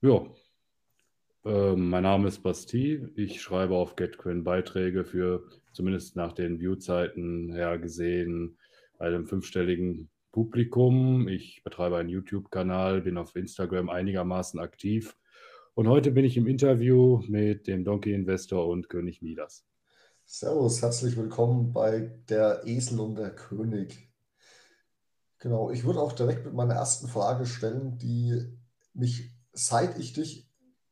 Ja, äh, mein Name ist Basti. Ich schreibe auf GetQuinn Beiträge für zumindest nach den Viewzeiten her gesehen einem fünfstelligen Publikum. Ich betreibe einen YouTube-Kanal, bin auf Instagram einigermaßen aktiv. Und heute bin ich im Interview mit dem Donkey Investor und König Midas. Servus, herzlich willkommen bei der Esel und der König. Genau, ich würde auch direkt mit meiner ersten Frage stellen, die mich seit ich dich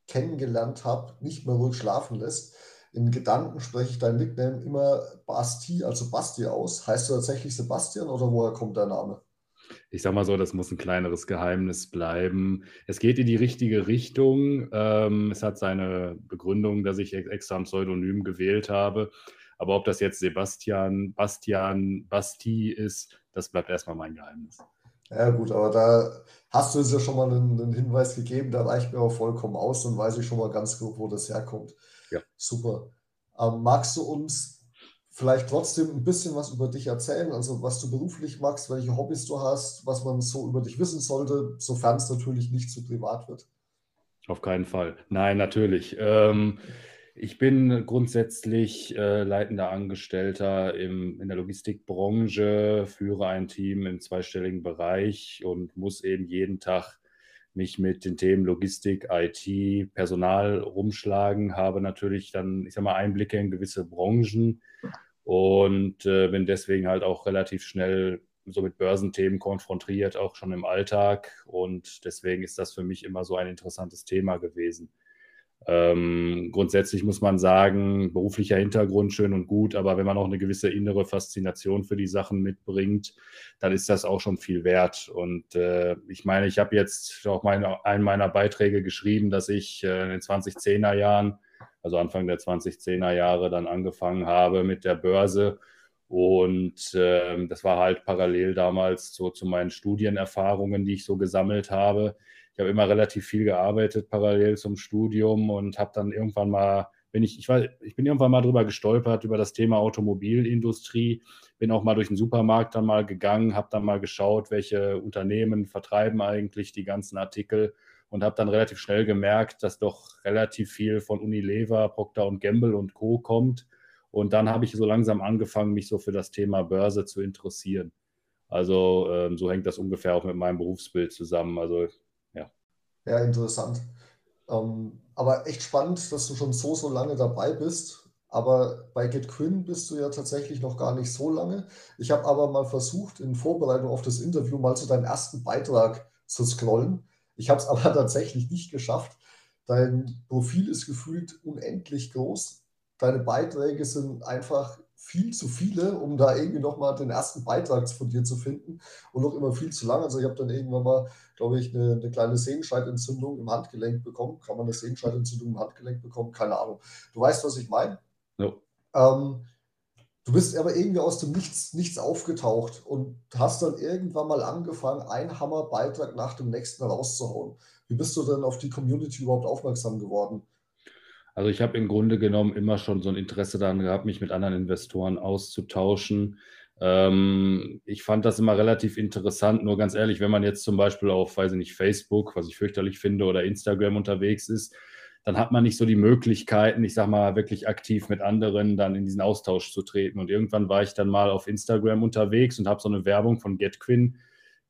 kennengelernt habe, nicht mehr ruhig schlafen lässt. In Gedanken spreche ich dein Nickname immer Basti, also Basti aus. Heißt du tatsächlich Sebastian oder woher kommt der Name? Ich sag mal so, das muss ein kleineres Geheimnis bleiben. Es geht in die richtige Richtung. Ähm, es hat seine Begründung, dass ich extra ein Pseudonym gewählt habe. Aber ob das jetzt Sebastian, Bastian, Basti ist, das bleibt erstmal mein Geheimnis. Ja, gut, aber da hast du uns ja schon mal einen, einen Hinweis gegeben, da reicht mir auch vollkommen aus, dann weiß ich schon mal ganz grob, wo das herkommt. Ja. Super. Ähm, magst du uns vielleicht trotzdem ein bisschen was über dich erzählen, also was du beruflich machst, welche Hobbys du hast, was man so über dich wissen sollte, sofern es natürlich nicht zu privat wird? Auf keinen Fall. Nein, natürlich. Ähm, ich bin grundsätzlich äh, leitender Angestellter im, in der Logistikbranche, führe ein Team im zweistelligen Bereich und muss eben jeden Tag mich mit den Themen Logistik, IT, Personal rumschlagen, habe natürlich dann, ich sag mal, Einblicke in gewisse Branchen und äh, bin deswegen halt auch relativ schnell so mit Börsenthemen konfrontiert, auch schon im Alltag. Und deswegen ist das für mich immer so ein interessantes Thema gewesen. Ähm, grundsätzlich muss man sagen, beruflicher Hintergrund schön und gut, aber wenn man auch eine gewisse innere Faszination für die Sachen mitbringt, dann ist das auch schon viel wert. Und äh, ich meine, ich habe jetzt auch mal in einem meiner Beiträge geschrieben, dass ich äh, in den 2010er Jahren, also Anfang der 2010er Jahre, dann angefangen habe mit der Börse. Und äh, das war halt parallel damals so zu meinen Studienerfahrungen, die ich so gesammelt habe ich habe immer relativ viel gearbeitet parallel zum Studium und habe dann irgendwann mal, bin ich, ich, war, ich bin irgendwann mal drüber gestolpert, über das Thema Automobilindustrie, bin auch mal durch den Supermarkt dann mal gegangen, habe dann mal geschaut, welche Unternehmen vertreiben eigentlich die ganzen Artikel und habe dann relativ schnell gemerkt, dass doch relativ viel von Unilever, Procter Gamble und Co. kommt. Und dann habe ich so langsam angefangen, mich so für das Thema Börse zu interessieren. Also ähm, so hängt das ungefähr auch mit meinem Berufsbild zusammen. Also ja, interessant. Ähm, aber echt spannend, dass du schon so, so lange dabei bist. Aber bei GetQuinn bist du ja tatsächlich noch gar nicht so lange. Ich habe aber mal versucht, in Vorbereitung auf das Interview mal zu deinem ersten Beitrag zu scrollen. Ich habe es aber tatsächlich nicht geschafft. Dein Profil ist gefühlt unendlich groß. Deine Beiträge sind einfach viel zu viele, um da irgendwie nochmal den ersten Beitrag von dir zu finden und noch immer viel zu lang. Also ich habe dann irgendwann mal, glaube ich, eine, eine, kleine Sehenscheidentzündung im Handgelenk bekommen. Kann man eine Sehenscheidentzündung im Handgelenk bekommen? Keine Ahnung. Du weißt, was ich meine? Ja. Ähm, du bist aber irgendwie aus dem Nichts, Nichts aufgetaucht und hast dann irgendwann mal angefangen, einen Hammerbeitrag nach dem nächsten rauszuhauen. Wie bist du denn auf die Community überhaupt aufmerksam geworden? Also ich habe im Grunde genommen immer schon so ein Interesse daran gehabt, mich mit anderen Investoren auszutauschen. Ähm, ich fand das immer relativ interessant, nur ganz ehrlich, wenn man jetzt zum Beispiel auf, weiß ich nicht, Facebook, was ich fürchterlich finde, oder Instagram unterwegs ist, dann hat man nicht so die Möglichkeiten, ich sage mal, wirklich aktiv mit anderen dann in diesen Austausch zu treten. Und irgendwann war ich dann mal auf Instagram unterwegs und habe so eine Werbung von GetQuinn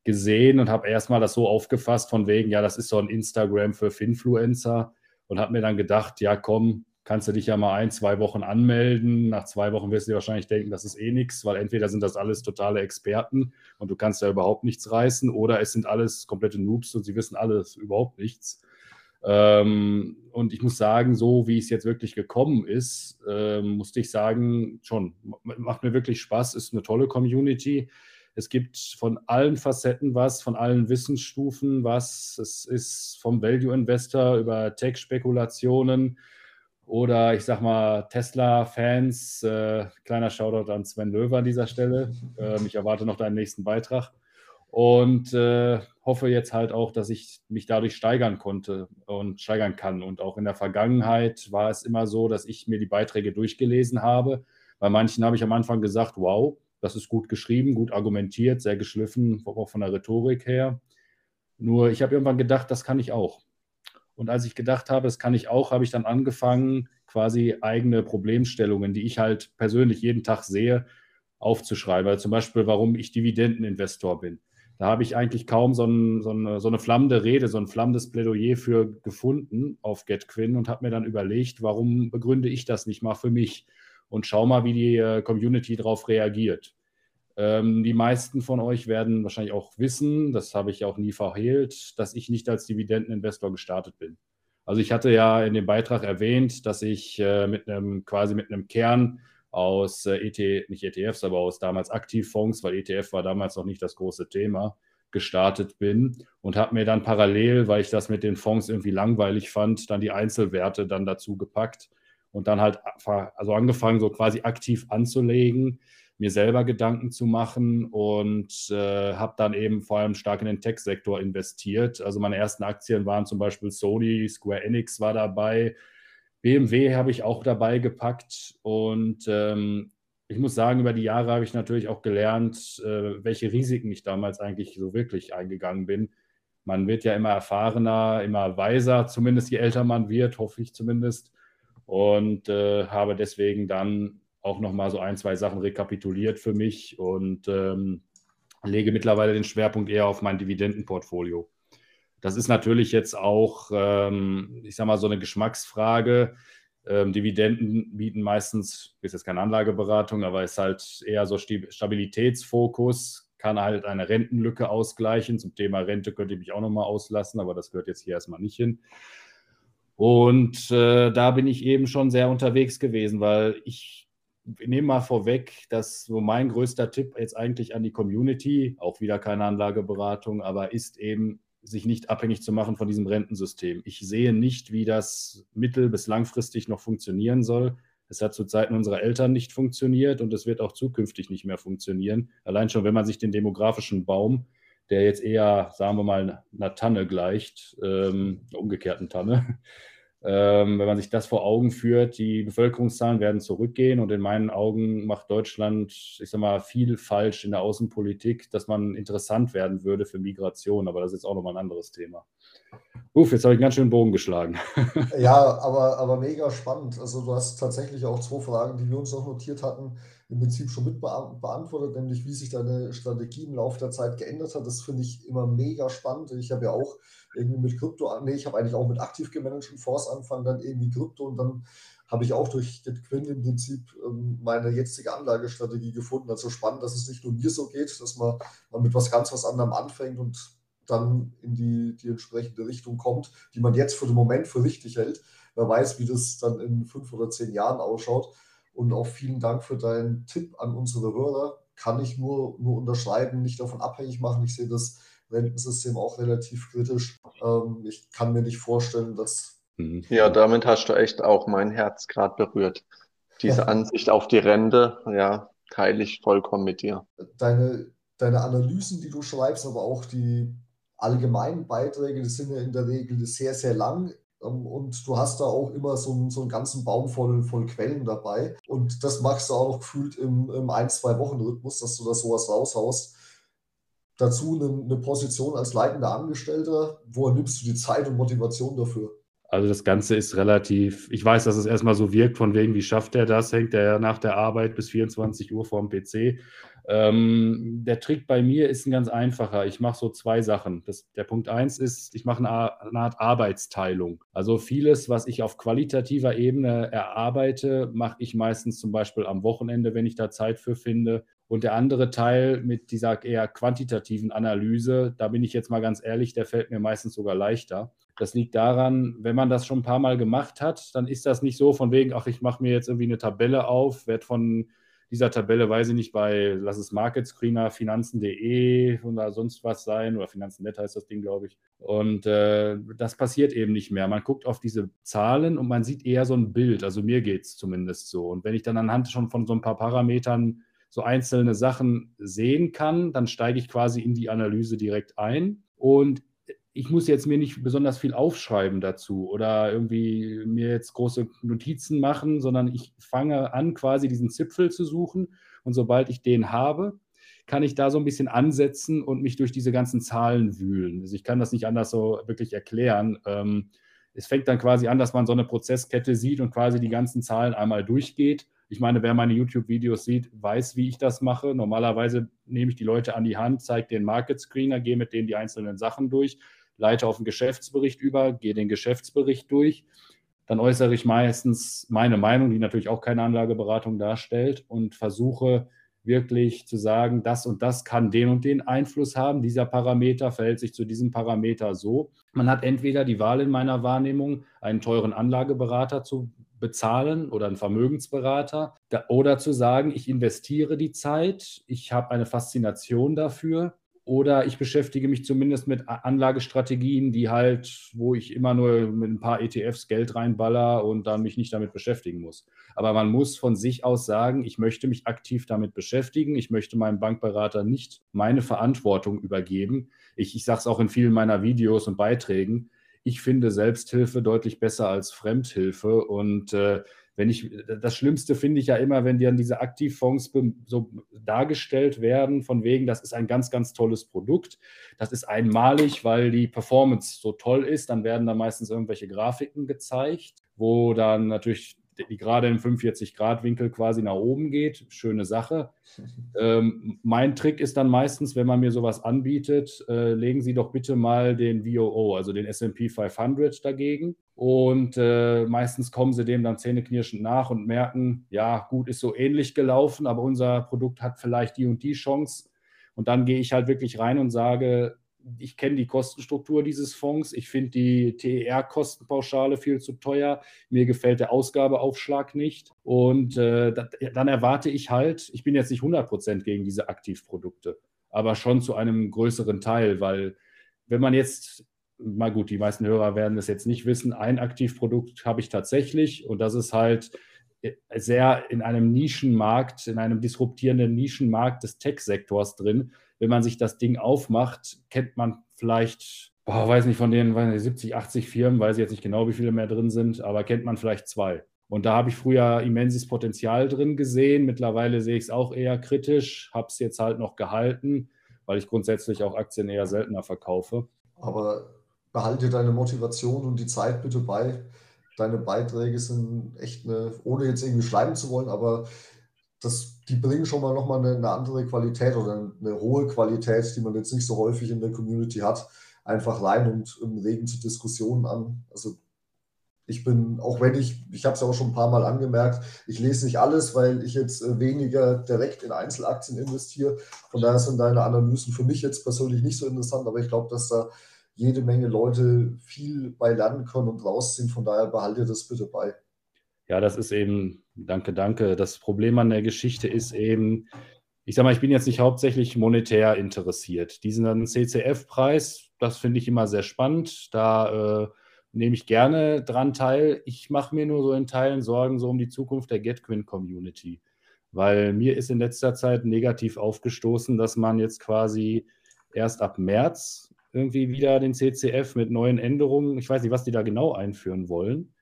gesehen und habe erstmal das so aufgefasst von wegen, ja, das ist so ein Instagram für Finfluencer und habe mir dann gedacht, ja komm, kannst du dich ja mal ein, zwei Wochen anmelden. Nach zwei Wochen wirst du dir wahrscheinlich denken, das ist eh nichts, weil entweder sind das alles totale Experten und du kannst ja überhaupt nichts reißen oder es sind alles komplette Noobs und sie wissen alles überhaupt nichts. Ähm, und ich muss sagen, so wie es jetzt wirklich gekommen ist, ähm, musste ich sagen, schon, macht mir wirklich Spaß, ist eine tolle Community. Es gibt von allen Facetten was, von allen Wissensstufen was. Es ist vom Value Investor über Tech-Spekulationen oder ich sag mal Tesla-Fans. Äh, kleiner Shoutout an Sven Löwer an dieser Stelle. Äh, ich erwarte noch deinen nächsten Beitrag und äh, hoffe jetzt halt auch, dass ich mich dadurch steigern konnte und steigern kann. Und auch in der Vergangenheit war es immer so, dass ich mir die Beiträge durchgelesen habe. Bei manchen habe ich am Anfang gesagt, wow, das ist gut geschrieben, gut argumentiert, sehr geschliffen, auch von der Rhetorik her. Nur ich habe irgendwann gedacht, das kann ich auch. Und als ich gedacht habe, das kann ich auch, habe ich dann angefangen, quasi eigene Problemstellungen, die ich halt persönlich jeden Tag sehe, aufzuschreiben. Also zum Beispiel, warum ich Dividendeninvestor bin. Da habe ich eigentlich kaum so, ein, so, eine, so, eine, flammende Rede, so ein flammendes Plädoyer für gefunden auf GetQuinn und habe mir dann überlegt, warum begründe ich das nicht mal für mich und schau mal, wie die äh, Community darauf reagiert. Ähm, die meisten von euch werden wahrscheinlich auch wissen, das habe ich auch nie verhehlt, dass ich nicht als Dividendeninvestor gestartet bin. Also ich hatte ja in dem Beitrag erwähnt, dass ich äh, mit einem quasi mit einem Kern aus äh, ET, nicht ETFs, aber aus damals Aktivfonds, weil ETF war damals noch nicht das große Thema, gestartet bin und habe mir dann parallel, weil ich das mit den Fonds irgendwie langweilig fand, dann die Einzelwerte dann dazu gepackt und dann halt also angefangen, so quasi aktiv anzulegen, mir selber Gedanken zu machen und äh, habe dann eben vor allem stark in den Tech-Sektor investiert. Also meine ersten Aktien waren zum Beispiel Sony, Square Enix war dabei, BMW habe ich auch dabei gepackt und ähm, ich muss sagen, über die Jahre habe ich natürlich auch gelernt, äh, welche Risiken ich damals eigentlich so wirklich eingegangen bin. Man wird ja immer erfahrener, immer weiser, zumindest je älter man wird, hoffe ich zumindest. Und äh, habe deswegen dann auch nochmal so ein, zwei Sachen rekapituliert für mich und ähm, lege mittlerweile den Schwerpunkt eher auf mein Dividendenportfolio. Das ist natürlich jetzt auch, ähm, ich sage mal, so eine Geschmacksfrage. Ähm, Dividenden bieten meistens, ist jetzt keine Anlageberatung, aber ist halt eher so Stabilitätsfokus, kann halt eine Rentenlücke ausgleichen. Zum Thema Rente könnte ich mich auch nochmal auslassen, aber das gehört jetzt hier erstmal nicht hin. Und äh, da bin ich eben schon sehr unterwegs gewesen, weil ich nehme mal vorweg, dass so mein größter Tipp jetzt eigentlich an die Community, auch wieder keine Anlageberatung, aber ist eben sich nicht abhängig zu machen von diesem Rentensystem. Ich sehe nicht, wie das mittel- bis langfristig noch funktionieren soll. Es hat zu Zeiten unserer Eltern nicht funktioniert und es wird auch zukünftig nicht mehr funktionieren. Allein schon, wenn man sich den demografischen Baum, der jetzt eher, sagen wir mal, einer Tanne gleicht, ähm, einer umgekehrten Tanne, ähm, wenn man sich das vor Augen führt, die Bevölkerungszahlen werden zurückgehen und in meinen Augen macht Deutschland, ich sag mal, viel falsch in der Außenpolitik, dass man interessant werden würde für Migration. Aber das ist auch nochmal ein anderes Thema. Uff, jetzt habe ich einen ganz schönen Bogen geschlagen. Ja, aber, aber mega spannend. Also du hast tatsächlich auch zwei Fragen, die wir uns noch notiert hatten, im Prinzip schon mit beantwortet, nämlich wie sich deine Strategie im Laufe der Zeit geändert hat. Das finde ich immer mega spannend. Ich habe ja auch irgendwie mit Krypto, nee, ich habe eigentlich auch mit aktiv gemanagten Fonds angefangen, dann irgendwie Krypto und dann habe ich auch durch Quinn im Prinzip ähm, meine jetzige Anlagestrategie gefunden. Also spannend, dass es nicht nur mir so geht, dass man, man mit was ganz was anderem anfängt und dann in die, die entsprechende Richtung kommt, die man jetzt für den Moment für richtig hält. Wer weiß, wie das dann in fünf oder zehn Jahren ausschaut. Und auch vielen Dank für deinen Tipp an unsere Hörer. Kann ich nur, nur unterschreiben, nicht davon abhängig machen. Ich sehe das Rentensystem auch relativ kritisch. Ähm, ich kann mir nicht vorstellen, dass. Mhm. Ja, damit hast du echt auch mein Herz gerade berührt. Diese Ansicht auf die Rente, ja, teile ich vollkommen mit dir. Deine, deine Analysen, die du schreibst, aber auch die allgemeinen Beiträge, die sind ja in der Regel sehr, sehr lang. Ähm, und du hast da auch immer so einen, so einen ganzen Baum voll, voll Quellen dabei. Und das machst du auch noch gefühlt im, im ein-, zwei-Wochen-Rhythmus, dass du da sowas raushaust. Dazu eine, eine Position als leitender Angestellter. Woher nimmst du die Zeit und Motivation dafür? Also das Ganze ist relativ, ich weiß, dass es erstmal so wirkt, von wegen, wie schafft er das? Hängt er nach der Arbeit bis 24 Uhr vorm PC? Ähm, der Trick bei mir ist ein ganz einfacher. Ich mache so zwei Sachen. Das, der Punkt eins ist, ich mache eine, eine, Art Arbeitsteilung. Also vieles, was ich auf qualitativer Ebene erarbeite, mache ich meistens zum Beispiel am Wochenende, wenn ich da Zeit für finde. Und der andere Teil mit dieser eher quantitativen Analyse, da bin ich jetzt mal ganz ehrlich, der fällt mir meistens sogar leichter. Das liegt daran, wenn man das schon ein paar Mal gemacht hat, dann ist das nicht so von wegen, ach, ich mache mir jetzt irgendwie eine Tabelle auf, werde von dieser Tabelle, weiß ich nicht, bei, lass es Market Screener, finanzen.de oder sonst was sein, oder Finanzen.net heißt das Ding, glaube ich. Und äh, das passiert eben nicht mehr. Man guckt auf diese Zahlen und man sieht eher so ein Bild. Also mir geht es zumindest so. Und wenn ich dann anhand schon von so ein paar Parametern so einzelne Sachen sehen kann, dann steige ich quasi in die Analyse direkt ein. Und ich muss jetzt mir nicht besonders viel aufschreiben dazu oder irgendwie mir jetzt große Notizen machen, sondern ich fange an, quasi diesen Zipfel zu suchen. Und sobald ich den habe, kann ich da so ein bisschen ansetzen und mich durch diese ganzen Zahlen wühlen. Also ich kann das nicht anders so wirklich erklären. Ähm, es fängt dann quasi an, dass man so eine Prozesskette sieht und quasi die ganzen Zahlen einmal durchgeht. Ich meine, wer meine YouTube-Videos sieht, weiß, wie ich das mache. Normalerweise nehme ich die Leute an die Hand, zeige den Market Screener, gehe mit denen die einzelnen Sachen durch, leite auf den Geschäftsbericht über, gehe den Geschäftsbericht durch. Dann äußere ich meistens meine Meinung, die natürlich auch keine Anlageberatung darstellt und versuche wirklich zu sagen, das und das kann den und den Einfluss haben. Dieser Parameter verhält sich zu diesem Parameter so. Man hat entweder die Wahl in meiner Wahrnehmung, einen teuren Anlageberater zu bezahlen oder einen Vermögensberater oder zu sagen, ich investiere die Zeit, ich habe eine Faszination dafür oder ich beschäftige mich zumindest mit Anlagestrategien, die halt, wo ich immer nur mit ein paar ETFs Geld reinballer und dann mich nicht damit beschäftigen muss. Aber man muss von sich aus sagen, ich möchte mich aktiv damit beschäftigen. Ich möchte meinem Bankberater nicht meine Verantwortung übergeben. Ich, ich sage es auch in vielen meiner Videos und Beiträgen. Ich finde Selbsthilfe deutlich besser als Fremdhilfe und äh, wenn ich, das Schlimmste finde ich ja immer, wenn dann diese Aktivfonds so dargestellt werden, von wegen, das ist ein ganz, ganz tolles Produkt. Das ist einmalig, weil die Performance so toll ist. Dann werden da meistens irgendwelche Grafiken gezeigt, wo dann natürlich die gerade im 45-Grad-Winkel quasi nach oben geht. Schöne Sache. Ähm, mein Trick ist dann meistens, wenn man mir sowas anbietet, äh, legen Sie doch bitte mal den VOO, also den SP 500 dagegen. Und äh, meistens kommen sie dem dann zähneknirschend nach und merken, ja, gut, ist so ähnlich gelaufen, aber unser Produkt hat vielleicht die und die Chance. Und dann gehe ich halt wirklich rein und sage, ich kenne die Kostenstruktur dieses Fonds, ich finde die TER-Kostenpauschale viel zu teuer, mir gefällt der Ausgabeaufschlag nicht. Und äh, dann erwarte ich halt, ich bin jetzt nicht 100% gegen diese Aktivprodukte, aber schon zu einem größeren Teil, weil wenn man jetzt, mal gut, die meisten Hörer werden das jetzt nicht wissen, ein Aktivprodukt habe ich tatsächlich und das ist halt sehr in einem Nischenmarkt, in einem disruptierenden Nischenmarkt des Tech-Sektors drin wenn man sich das Ding aufmacht, kennt man vielleicht, boah, weiß nicht, von den nicht, 70, 80 Firmen, weiß ich jetzt nicht genau, wie viele mehr drin sind, aber kennt man vielleicht zwei. Und da habe ich früher immenses Potenzial drin gesehen. Mittlerweile sehe ich es auch eher kritisch, habe es jetzt halt noch gehalten, weil ich grundsätzlich auch Aktien eher seltener verkaufe. Aber behalte deine Motivation und die Zeit bitte bei. Deine Beiträge sind echt eine, ohne jetzt irgendwie schreiben zu wollen, aber das, die bringen schon mal nochmal eine, eine andere Qualität oder eine hohe Qualität, die man jetzt nicht so häufig in der Community hat, einfach rein und im regen zu Diskussionen an. Also ich bin, auch wenn ich, ich habe es ja auch schon ein paar Mal angemerkt, ich lese nicht alles, weil ich jetzt äh, weniger direkt in Einzelaktien investiere. Von daher sind deine Analysen für mich jetzt persönlich nicht so interessant, aber ich glaube, dass da jede Menge Leute viel bei lernen können und rausziehen. Von daher behalte das bitte bei. Ja, das ist eben, danke, danke. Das Problem an der Geschichte ist eben, ich sage mal, ich bin jetzt nicht hauptsächlich monetär interessiert. Diesen CCF-Preis, das finde ich immer sehr spannend. Da äh, nehme ich gerne dran teil. Ich mache mir nur so in Teilen Sorgen so um die Zukunft der GetQuinn-Community. Weil mir ist in letzter Zeit negativ aufgestoßen, dass man jetzt quasi erst ab März irgendwie wieder den CCF mit neuen Änderungen, ich weiß nicht, was die da genau einführen wollen,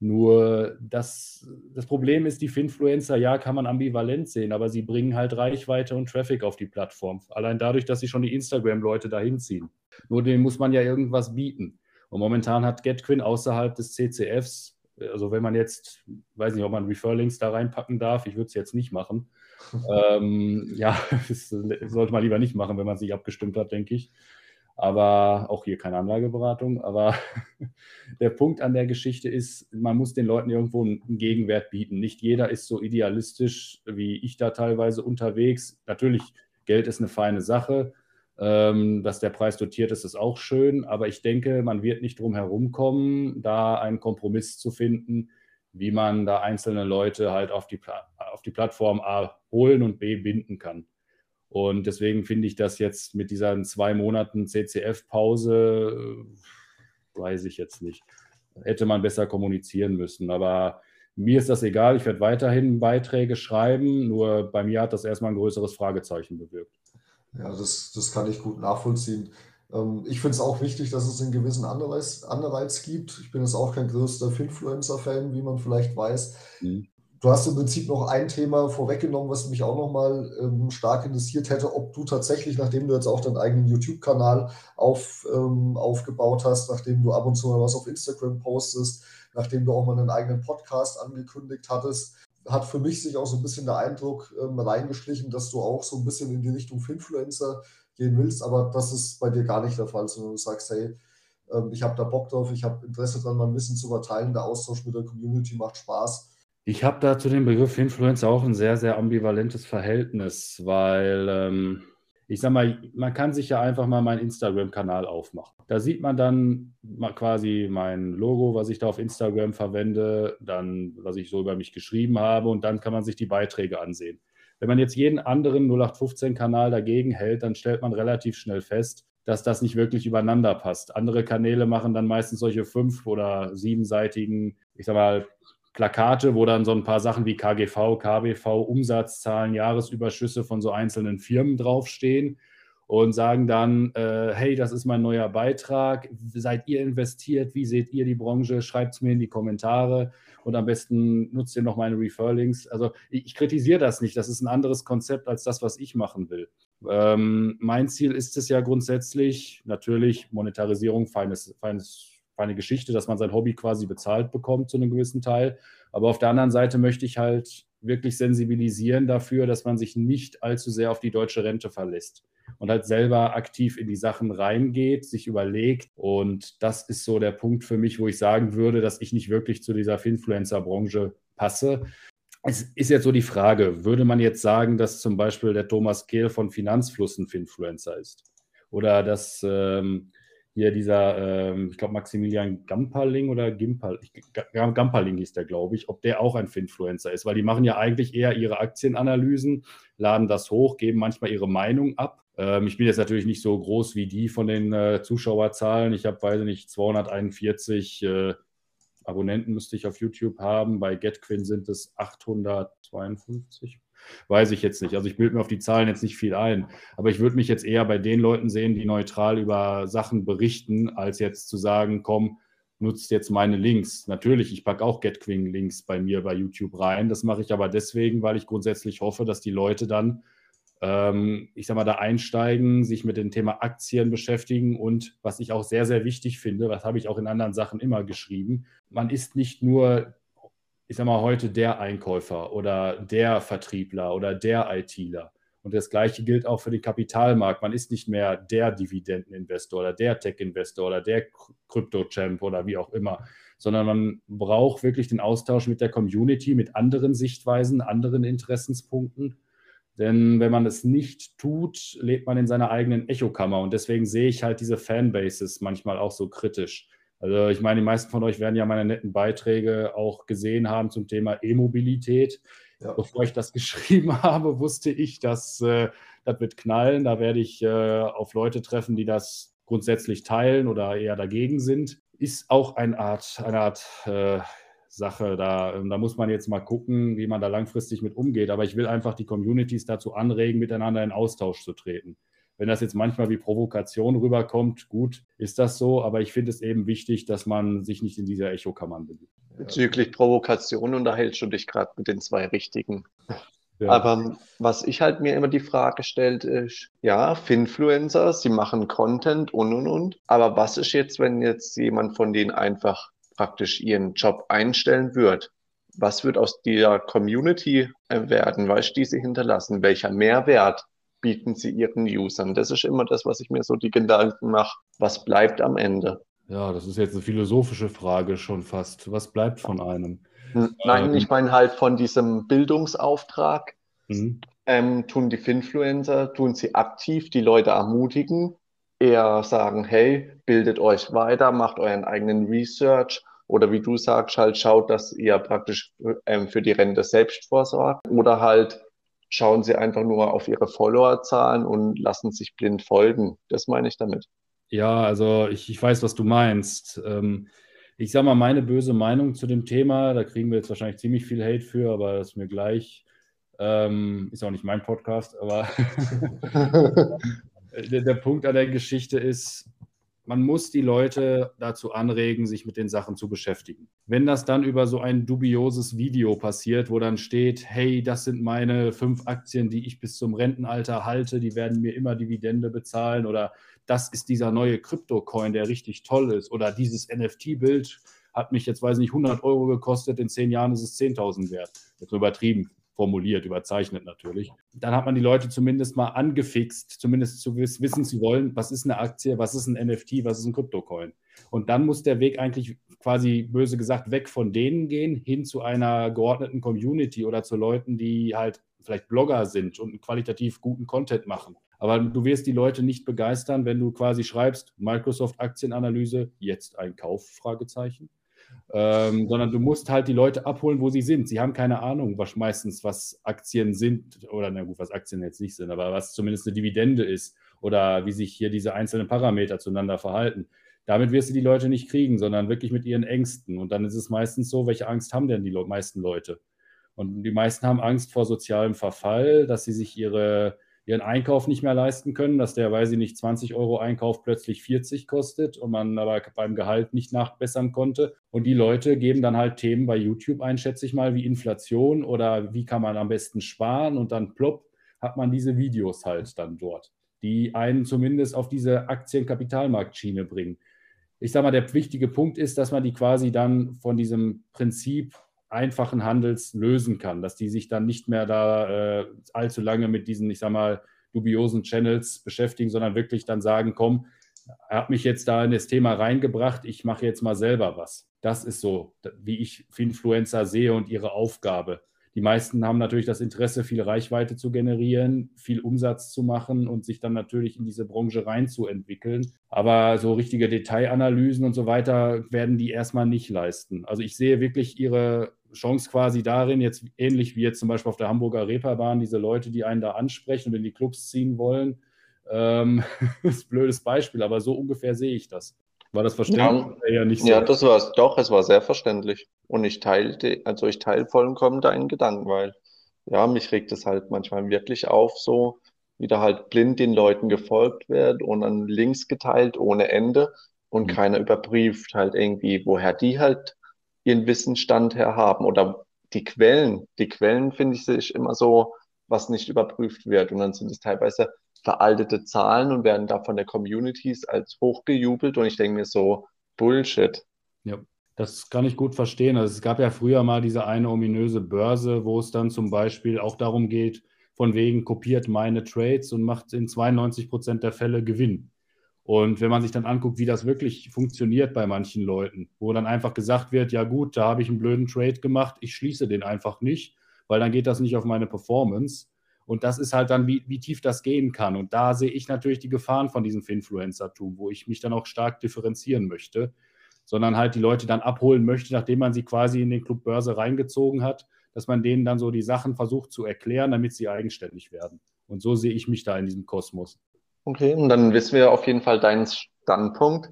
nur das, das Problem ist, die Finfluencer, ja, kann man ambivalent sehen, aber sie bringen halt Reichweite und Traffic auf die Plattform. Allein dadurch, dass sie schon die Instagram-Leute dahin ziehen. Nur denen muss man ja irgendwas bieten. Und momentan hat GetQuinn außerhalb des CCFs, also wenn man jetzt, weiß nicht, ob man Referlinks da reinpacken darf, ich würde es jetzt nicht machen. ähm, ja, das sollte man lieber nicht machen, wenn man sich abgestimmt hat, denke ich. Aber auch hier keine Anlageberatung. Aber der Punkt an der Geschichte ist, man muss den Leuten irgendwo einen Gegenwert bieten. Nicht jeder ist so idealistisch wie ich da teilweise unterwegs. Natürlich, Geld ist eine feine Sache. Ähm, dass der Preis dotiert ist, ist auch schön. Aber ich denke, man wird nicht drum herum kommen, da einen Kompromiss zu finden, wie man da einzelne Leute halt auf die, auf die Plattform A holen und B binden kann. Und deswegen finde ich das jetzt mit dieser zwei Monaten CCF-Pause, äh, weiß ich jetzt nicht. Hätte man besser kommunizieren müssen. Aber mir ist das egal. Ich werde weiterhin Beiträge schreiben. Nur bei mir hat das erstmal ein größeres Fragezeichen bewirkt. Ja, das, das kann ich gut nachvollziehen. Ähm, ich finde es auch wichtig, dass es einen gewissen Anreiz, Anreiz gibt. Ich bin jetzt auch kein größter Finfluencer-Fan, wie man vielleicht weiß. Mhm du hast im Prinzip noch ein Thema vorweggenommen, was mich auch nochmal ähm, stark interessiert hätte, ob du tatsächlich, nachdem du jetzt auch deinen eigenen YouTube-Kanal auf, ähm, aufgebaut hast, nachdem du ab und zu mal was auf Instagram postest, nachdem du auch mal einen eigenen Podcast angekündigt hattest, hat für mich sich auch so ein bisschen der Eindruck ähm, reingeschlichen, dass du auch so ein bisschen in die Richtung Finfluencer gehen willst, aber das ist bei dir gar nicht der Fall, sondern du sagst, hey, ähm, ich habe da Bock drauf, ich habe Interesse daran, mein Wissen zu verteilen, der Austausch mit der Community macht Spaß. Ich habe da zu dem Begriff Influencer auch ein sehr, sehr ambivalentes Verhältnis, weil ähm, ich sag mal, man kann sich ja einfach mal meinen Instagram-Kanal aufmachen. Da sieht man dann quasi mein Logo, was ich da auf Instagram verwende, dann, was ich so über mich geschrieben habe und dann kann man sich die Beiträge ansehen. Wenn man jetzt jeden anderen 0815-Kanal dagegen hält, dann stellt man relativ schnell fest, dass das nicht wirklich übereinander passt. Andere Kanäle machen dann meistens solche fünf- oder siebenseitigen, ich sag mal, Plakate, wo dann so ein paar Sachen wie KGV, KBV, Umsatzzahlen, Jahresüberschüsse von so einzelnen Firmen draufstehen und sagen dann, äh, hey, das ist mein neuer Beitrag, seid ihr investiert, wie seht ihr die Branche, schreibt es mir in die Kommentare und am besten nutzt ihr noch meine Referlinks. Also ich, ich kritisiere das nicht, das ist ein anderes Konzept als das, was ich machen will. Ähm, mein Ziel ist es ja grundsätzlich, natürlich Monetarisierung, feines, feines eine Geschichte, dass man sein Hobby quasi bezahlt bekommt zu einem gewissen Teil. Aber auf der anderen Seite möchte ich halt wirklich sensibilisieren dafür, dass man sich nicht allzu sehr auf die deutsche Rente verlässt und halt selber aktiv in die Sachen reingeht, sich überlegt. Und das ist so der Punkt für mich, wo ich sagen würde, dass ich nicht wirklich zu dieser Finfluencer-Branche passe. Es ist jetzt so die Frage, würde man jetzt sagen, dass zum Beispiel der Thomas Kehl von Finanzfluss ein Finfluencer ist? Oder dass ähm, hier dieser, ähm, ich glaube, Maximilian Gamperling oder Gimperl, Gamperling hieß der, glaube ich, ob der auch ein Finfluencer ist, weil die machen ja eigentlich eher ihre Aktienanalysen, laden das hoch, geben manchmal ihre Meinung ab. Ähm, ich bin jetzt natürlich nicht so groß wie die von den äh, Zuschauerzahlen. Ich habe, weiß nicht, 241 äh, Abonnenten müsste ich auf YouTube haben. Bei GetQuinn sind es 852 Weiß ich jetzt nicht. Also ich bilde mir auf die Zahlen jetzt nicht viel ein. Aber ich würde mich jetzt eher bei den Leuten sehen, die neutral über Sachen berichten, als jetzt zu sagen, komm, nutzt jetzt meine Links. Natürlich, ich packe auch GetQueen-Links bei mir bei YouTube rein. Das mache ich aber deswegen, weil ich grundsätzlich hoffe, dass die Leute dann, ähm, ich sag mal, da einsteigen, sich mit dem Thema Aktien beschäftigen und was ich auch sehr, sehr wichtig finde, was habe ich auch in anderen Sachen immer geschrieben, man ist nicht nur ich sag mal, heute der Einkäufer oder der Vertriebler oder der ITler. Und das Gleiche gilt auch für den Kapitalmarkt. Man ist nicht mehr der Dividendeninvestor oder der Tech-Investor oder der Krypto-Champ oder wie auch immer, sondern man braucht wirklich den Austausch mit der Community, mit anderen Sichtweisen, anderen Interessenspunkten. Denn wenn man es nicht tut, lebt man in seiner eigenen Echokammer. Und deswegen sehe ich halt diese Fanbases manchmal auch so kritisch. Also ich meine, die meisten von euch werden ja meine netten Beiträge auch gesehen haben zum Thema E-Mobilität. Ja. Bevor ich das geschrieben habe, wusste ich, dass äh, das wird knallen. Da werde ich äh, auf Leute treffen, die das grundsätzlich teilen oder eher dagegen sind. Ist auch eine Art, eine Art äh, Sache. Da, ähm, da muss man jetzt mal gucken, wie man da langfristig mit umgeht. Aber ich will einfach die Communities dazu anregen, miteinander in Austausch zu treten. Wenn das jetzt manchmal wie Provokation rüberkommt, gut, ist das so. Aber ich finde es eben wichtig, dass man sich nicht in dieser Echokammern bewegt. Bezüglich Provokation unterhältst du dich gerade mit den zwei Richtigen. Ja. Aber was ich halt mir immer die Frage stellt, ist, ja, Finfluencer, sie machen Content und und und. Aber was ist jetzt, wenn jetzt jemand von denen einfach praktisch ihren Job einstellen wird? Was wird aus der Community werden? Weißt du, die sie hinterlassen? Welcher Mehrwert bieten sie ihren Usern? Das ist immer das, was ich mir so die Gedanken mache. Was bleibt am Ende? Ja, das ist jetzt eine philosophische Frage schon fast. Was bleibt von einem? Hm, nein, ähm, ich meine halt von diesem Bildungsauftrag. Mhm. Ähm, tun die Finfluencer, tun sie aktiv die Leute ermutigen, eher sagen, hey, bildet euch weiter, macht euren eigenen Research oder wie du sagst, halt schaut, dass ihr praktisch ähm, für die Rente selbst vorsorgt oder halt schauen sie einfach nur auf ihre Followerzahlen und lassen sich blind folgen. Das meine ich damit. Ja, also ich, ich weiß, was du meinst. Ähm, ich sage mal, meine böse Meinung zu dem Thema, da kriegen wir jetzt wahrscheinlich ziemlich viel Hate für, aber das ist mir gleich. Ähm, ist auch nicht mein Podcast, aber der, der Punkt an der Geschichte ist, man muss die Leute dazu anregen, sich mit den Sachen zu beschäftigen. Wenn das dann über so ein dubioses Video passiert, wo dann steht, hey, das sind meine fünf Aktien, die ich bis zum Rentenalter halte, die werden mir immer Dividende bezahlen oder das ist dieser neue Krypto-Coin, der richtig toll ist oder dieses NFT-Bild hat mich jetzt, weiß nicht, 100 Euro gekostet, in zehn Jahren ist es 10.000 wert. Jetzt übertrieben formuliert, überzeichnet natürlich. Dann hat man die Leute zumindest mal angefixt, zumindest zu wissen zu wollen, was ist eine Aktie, was ist ein NFT, was ist ein Kryptocoin. Und dann muss der Weg eigentlich quasi böse gesagt weg von denen gehen, hin zu einer geordneten Community oder zu Leuten, die halt vielleicht Blogger sind und qualitativ guten Content machen. Aber du wirst die Leute nicht begeistern, wenn du quasi schreibst, Microsoft Aktienanalyse, jetzt ein Kauf, Fragezeichen ähm, sondern du musst halt die Leute abholen, wo sie sind. Sie haben keine Ahnung, was meistens, was Aktien sind, oder na gut, was Aktien jetzt nicht sind, aber was zumindest eine Dividende ist oder wie sich hier diese einzelnen Parameter zueinander verhalten. Damit wirst du die Leute nicht kriegen, sondern wirklich mit ihren Ängsten. Und dann ist es meistens so, welche Angst haben denn die meisten Leute? Und die meisten haben Angst vor sozialem Verfall, dass sie sich ihre ihren Einkauf nicht mehr leisten können, dass der, weiß ich nicht, 20 Euro Einkauf plötzlich 40 kostet und man aber beim Gehalt nicht nachbessern konnte. Und die Leute geben dann halt Themen bei YouTube ein, schätze ich mal, wie Inflation oder wie kann man am besten sparen und dann plopp hat man diese Videos halt dann dort, die einen zumindest auf diese Aktienkapitalmarktschiene bringen. Ich sage mal, der wichtige Punkt ist, dass man die quasi dann von diesem Prinzip einfachen Handels lösen kann, dass die sich dann nicht mehr da äh, allzu lange mit diesen, ich sag mal, dubiosen Channels beschäftigen, sondern wirklich dann sagen, komm, hat mich jetzt da in das Thema reingebracht, ich mache jetzt mal selber was. Das ist so, wie ich Influencer sehe und ihre Aufgabe. Die meisten haben natürlich das Interesse, viel Reichweite zu generieren, viel Umsatz zu machen und sich dann natürlich in diese Branche reinzuentwickeln. Aber so richtige Detailanalysen und so weiter werden die erstmal nicht leisten. Also ich sehe wirklich ihre Chance quasi darin, jetzt ähnlich wie jetzt zum Beispiel auf der Hamburger Reeperbahn, diese Leute, die einen da ansprechen und in die Clubs ziehen wollen. Ähm, das ist ein blödes Beispiel, aber so ungefähr sehe ich das. War das verständlich? Ja, ja, nicht so. ja das war es doch, es war sehr verständlich. Und ich teilte, also ich teile vollkommen deinen Gedanken, weil ja, mich regt es halt manchmal wirklich auf, so wie da halt blind den Leuten gefolgt wird und dann Links geteilt ohne Ende und mhm. keiner überprüft halt irgendwie, woher die halt ihren Wissensstand her haben oder die Quellen. Die Quellen finde ich sich immer so, was nicht überprüft wird. Und dann sind es teilweise veraltete Zahlen und werden da von der Communities als hochgejubelt. Und ich denke mir so, Bullshit. Ja, das kann ich gut verstehen. Also es gab ja früher mal diese eine ominöse Börse, wo es dann zum Beispiel auch darum geht, von wegen kopiert meine Trades und macht in 92 Prozent der Fälle Gewinn. Und wenn man sich dann anguckt, wie das wirklich funktioniert bei manchen Leuten, wo dann einfach gesagt wird, ja gut, da habe ich einen blöden Trade gemacht, ich schließe den einfach nicht, weil dann geht das nicht auf meine Performance. Und das ist halt dann, wie, wie tief das gehen kann. Und da sehe ich natürlich die Gefahren von diesem Influencer-Tum, wo ich mich dann auch stark differenzieren möchte, sondern halt die Leute dann abholen möchte, nachdem man sie quasi in den Club Börse reingezogen hat, dass man denen dann so die Sachen versucht zu erklären, damit sie eigenständig werden. Und so sehe ich mich da in diesem Kosmos. Okay, und dann wissen wir auf jeden Fall deinen Standpunkt.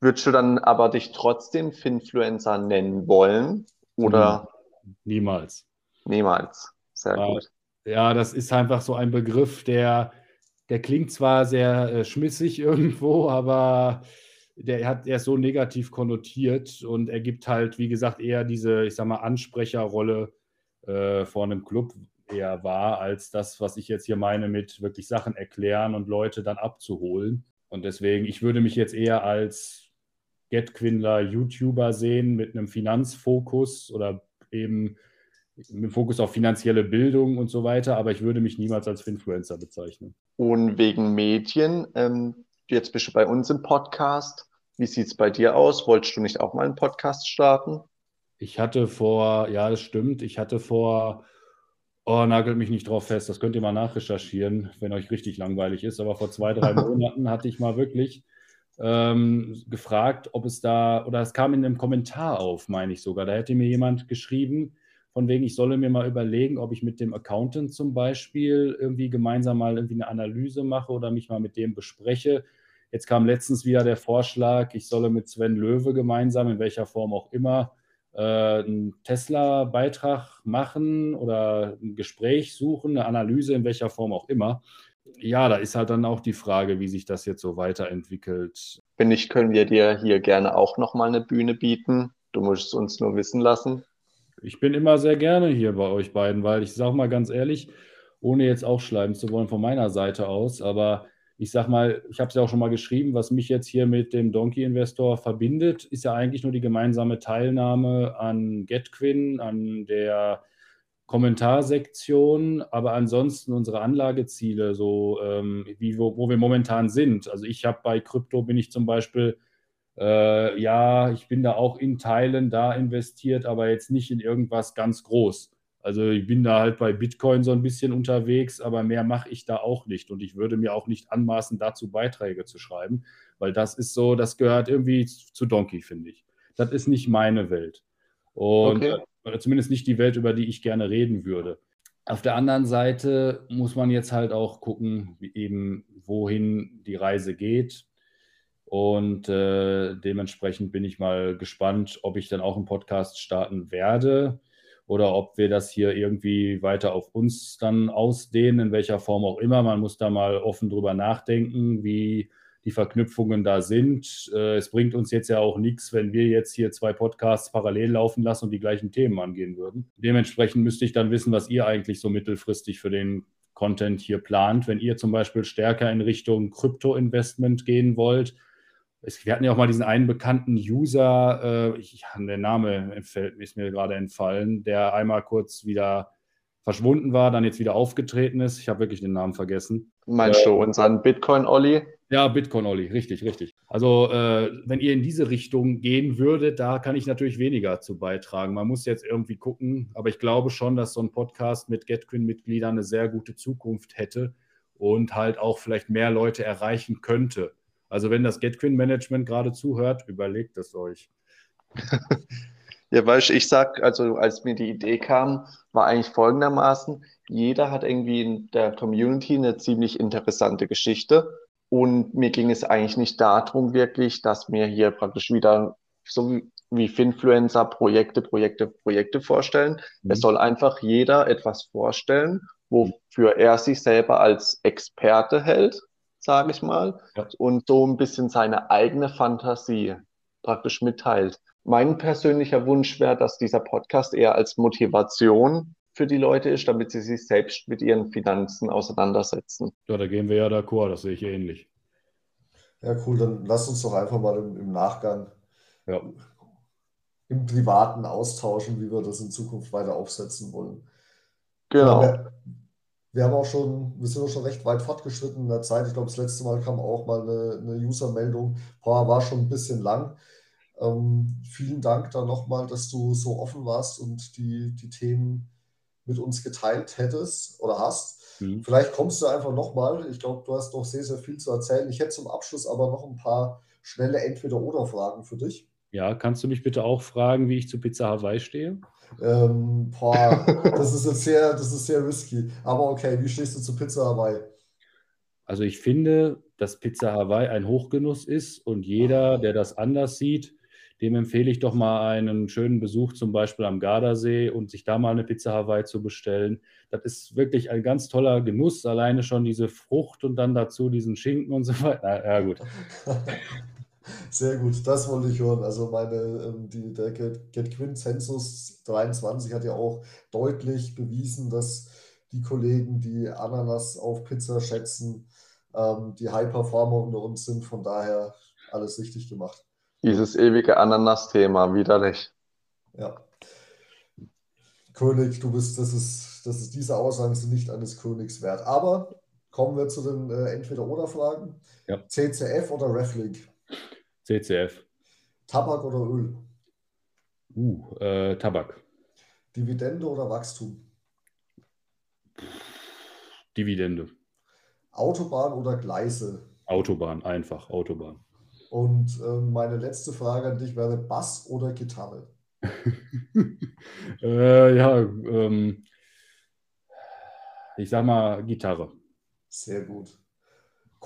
Würdest du dann aber dich trotzdem Finfluencer nennen wollen? Oder? Niemals. Niemals. Sehr ja, gut. Ja, das ist einfach so ein Begriff, der, der klingt zwar sehr äh, schmissig irgendwo, aber der hat, er ist so negativ konnotiert und er gibt halt, wie gesagt, eher diese, ich sag mal, Ansprecherrolle äh, vor einem Club eher wahr, als das, was ich jetzt hier meine, mit wirklich Sachen erklären und Leute dann abzuholen. Und deswegen, ich würde mich jetzt eher als GetQuindler YouTuber sehen mit einem Finanzfokus oder eben mit Fokus auf finanzielle Bildung und so weiter, aber ich würde mich niemals als Influencer bezeichnen. Und wegen Medien, ähm, jetzt bist du bei uns im Podcast. Wie sieht es bei dir aus? Wolltest du nicht auch mal einen Podcast starten? Ich hatte vor, ja, das stimmt, ich hatte vor, oh, nagelt mich nicht drauf fest, das könnt ihr mal nachrecherchieren, wenn euch richtig langweilig ist, aber vor zwei, drei Monaten hatte ich mal wirklich ähm, gefragt, ob es da, oder es kam in einem Kommentar auf, meine ich sogar, da hätte mir jemand geschrieben, von wegen, ich solle mir mal überlegen, ob ich mit dem Accountant zum Beispiel irgendwie gemeinsam mal irgendwie eine Analyse mache oder mich mal mit dem bespreche. Jetzt kam letztens wieder der Vorschlag, ich solle mit Sven Löwe gemeinsam, in welcher Form auch immer, einen Tesla-Beitrag machen oder ein Gespräch suchen, eine Analyse, in welcher Form auch immer. ja, da ist halt dann auch die Frage, wie sich das jetzt so weiterentwickelt. Wenn nicht, können wir dir hier gerne auch nochmal eine Bühne bieten. Du musst es uns nur wissen lassen. Ich bin immer sehr gerne hier bei euch beiden, weil ich sage mal ganz ehrlich, ohne jetzt auch schleimen zu wollen von meiner Seite aus, aber ich sage mal, ich habe es ja auch schon mal geschrieben, was mich jetzt hier mit dem Donkey Investor verbindet, ist ja eigentlich nur die gemeinsame Teilnahme an GetQuinn, an der Kommentarsektion, aber ansonsten unsere Anlageziele, so ähm, wie wo, wo, wir momentan sind. Also ich habe bei Krypto bin ich zum Beispiel, äh, ja, ich bin da auch in Teilen da investiert, aber jetzt nicht in irgendwas ganz groß. Also ich bin da halt bei Bitcoin so ein bisschen unterwegs, aber mehr mache ich da auch nicht. Und ich würde mir auch nicht anmaßen, dazu Beiträge zu schreiben, weil das ist so, das gehört irgendwie zu Donkey, finde ich. Das ist nicht meine Welt. Und okay. Äh, zumindest nicht die Welt, über die ich gerne reden würde. Auf der anderen Seite muss man jetzt halt auch gucken, eben wohin die Reise geht. Und äh, dementsprechend bin ich mal gespannt, ob ich dann auch einen Podcast starten werde oder ob wir das hier irgendwie weiter auf uns dann ausdehnen, in welcher Form auch immer. Man muss da mal offen drüber nachdenken, wie die Verknüpfungen da sind. Äh, es bringt uns jetzt ja auch nichts, wenn wir jetzt hier zwei Podcasts parallel laufen lassen und die gleichen Themen angehen würden. Dementsprechend müsste ich dann wissen, was ihr eigentlich so mittelfristig für den Content hier plant. Wenn ihr zum Beispiel stärker in Richtung Krypto-Investment gehen wollt, es, wir hatten ja auch mal diesen einen bekannten User, äh, ich, der Name entfällt, ist mir gerade entfallen, der einmal kurz wieder verschwunden war, dann jetzt wieder aufgetreten ist. Ich habe wirklich den Namen vergessen. Meinst äh, du unseren Bitcoin-Olli? Ja, Bitcoin-Olli, richtig, richtig. Also, äh, wenn ihr in diese Richtung gehen würdet, da kann ich natürlich weniger zu beitragen. Man muss jetzt irgendwie gucken, aber ich glaube schon, dass so ein Podcast mit GetQuinn-Mitgliedern eine sehr gute Zukunft hätte und halt auch vielleicht mehr Leute erreichen könnte. Also wenn das GetQuinn-Management gerade zuhört, überlegt es euch. ja, weißt ich sag, also als mir die Idee kam, war eigentlich folgendermaßen, jeder hat irgendwie in der Community eine ziemlich interessante Geschichte. Und mir ging es eigentlich nicht darum, wirklich, dass mir hier praktisch wieder so wie, wie Finfluencer Projekte, Projekte, Projekte vorstellen. Mhm. Es soll einfach jeder etwas vorstellen, wofür er sich selber als Experte hält sage ich mal, ja. und so ein bisschen seine eigene Fantasie praktisch mitteilt. Mein persönlicher Wunsch wäre, dass dieser Podcast eher als Motivation für die Leute ist, damit sie sich selbst mit ihren Finanzen auseinandersetzen. Ja, da gehen wir ja d'accord, das sehe ich ähnlich. Ja, cool, dann lass uns doch einfach mal im, im Nachgang ja. im Privaten austauschen, wie wir das in Zukunft weiter aufsetzen wollen. Genau. Wir haben auch schon, wir sind auch schon recht weit fortgeschritten in der Zeit. Ich glaube, das letzte Mal kam auch mal eine, eine User-Meldung. war schon ein bisschen lang. Ähm, vielen Dank da nochmal, dass du so offen warst und die, die Themen mit uns geteilt hättest oder hast. Mhm. Vielleicht kommst du einfach nochmal. Ich glaube, du hast noch sehr, sehr viel zu erzählen. Ich hätte zum Abschluss aber noch ein paar schnelle Entweder-Oder-Fragen für dich. Ja, kannst du mich bitte auch fragen, wie ich zu Pizza Hawaii stehe? Ähm, boah, das ist jetzt sehr, das ist sehr risky. Aber okay, wie stehst du zu Pizza Hawaii? Also ich finde, dass Pizza Hawaii ein Hochgenuss ist und jeder, der das anders sieht, dem empfehle ich doch mal einen schönen Besuch zum Beispiel am Gardasee und sich da mal eine Pizza Hawaii zu bestellen. Das ist wirklich ein ganz toller Genuss, alleine schon diese Frucht und dann dazu diesen Schinken und so weiter. Ja, gut. Sehr gut, das wollte ich hören. Also meine, ähm, die, der GetQuinn Census 23 hat ja auch deutlich bewiesen, dass die Kollegen, die Ananas auf Pizza schätzen, ähm, die High Performer unter uns sind. Von daher alles richtig gemacht. Dieses ewige Ananas-Thema, widerlich. Ja. König, du bist, das ist, das ist, diese Aussagen sind nicht eines Königs wert. Aber kommen wir zu den äh, Entweder-Oder-Fragen. Ja. CCF oder Reflink? CCF. Tabak oder Öl? Uh, äh, Tabak. Dividende oder Wachstum? Dividende. Autobahn oder Gleise? Autobahn, einfach Autobahn. Und äh, meine letzte Frage an dich wäre Bass oder Gitarre? äh, ja, ähm, ich sag mal Gitarre. Sehr gut.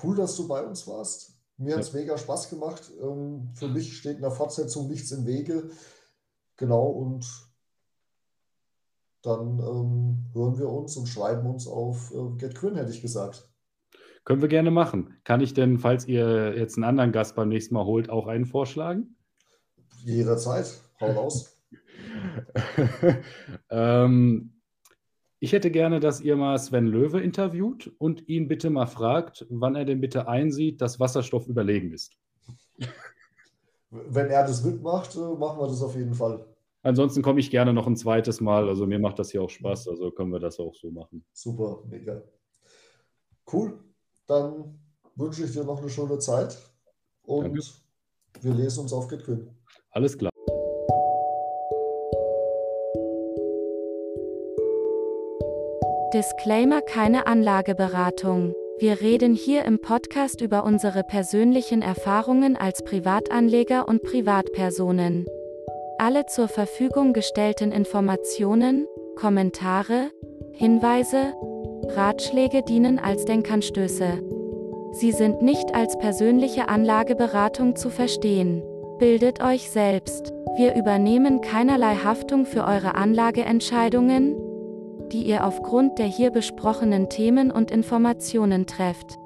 Cool, dass du bei uns warst. Mir hat es mega Spaß gemacht. Ähm, für mich steht in der Fortsetzung nichts im Wege. Genau, und dann ähm, hören wir uns und schreiben uns auf äh, GetQuinn, hätte ich gesagt. Können wir gerne machen. Kann ich denn, falls ihr jetzt einen anderen Gast beim nächsten Mal holt, auch einen vorschlagen? Jederzeit. Hau raus. ähm, ich hätte gerne, dass ihr mal Sven Löwe interviewt und ihn bitte mal fragt, wann er denn bitte einsieht, dass Wasserstoff überlegen ist. Wenn er das mitmacht, äh, machen wir das auf jeden Fall. Ansonsten komme ich gerne noch ein zweites Mal. Also mir macht das hier auch Spaß, also können wir das auch so machen. Super, mega. Cool. Dann wünsche ich dir noch eine schöne Zeit und Danke. wir lesen uns auf GitQuinn. Alles klar. Disclaimer keine Anlageberatung. Wir reden hier im Podcast über unsere persönlichen Erfahrungen als Privatanleger und Privatpersonen. Alle zur Verfügung gestellten Informationen, Kommentare, Hinweise, Ratschläge dienen als Denkanstöße. Sie sind nicht als persönliche Anlageberatung zu verstehen. Bildet euch selbst. Wir übernehmen keinerlei Haftung für eure Anlageentscheidungen, die ihr aufgrund der hier besprochenen Themen und Informationen trefft.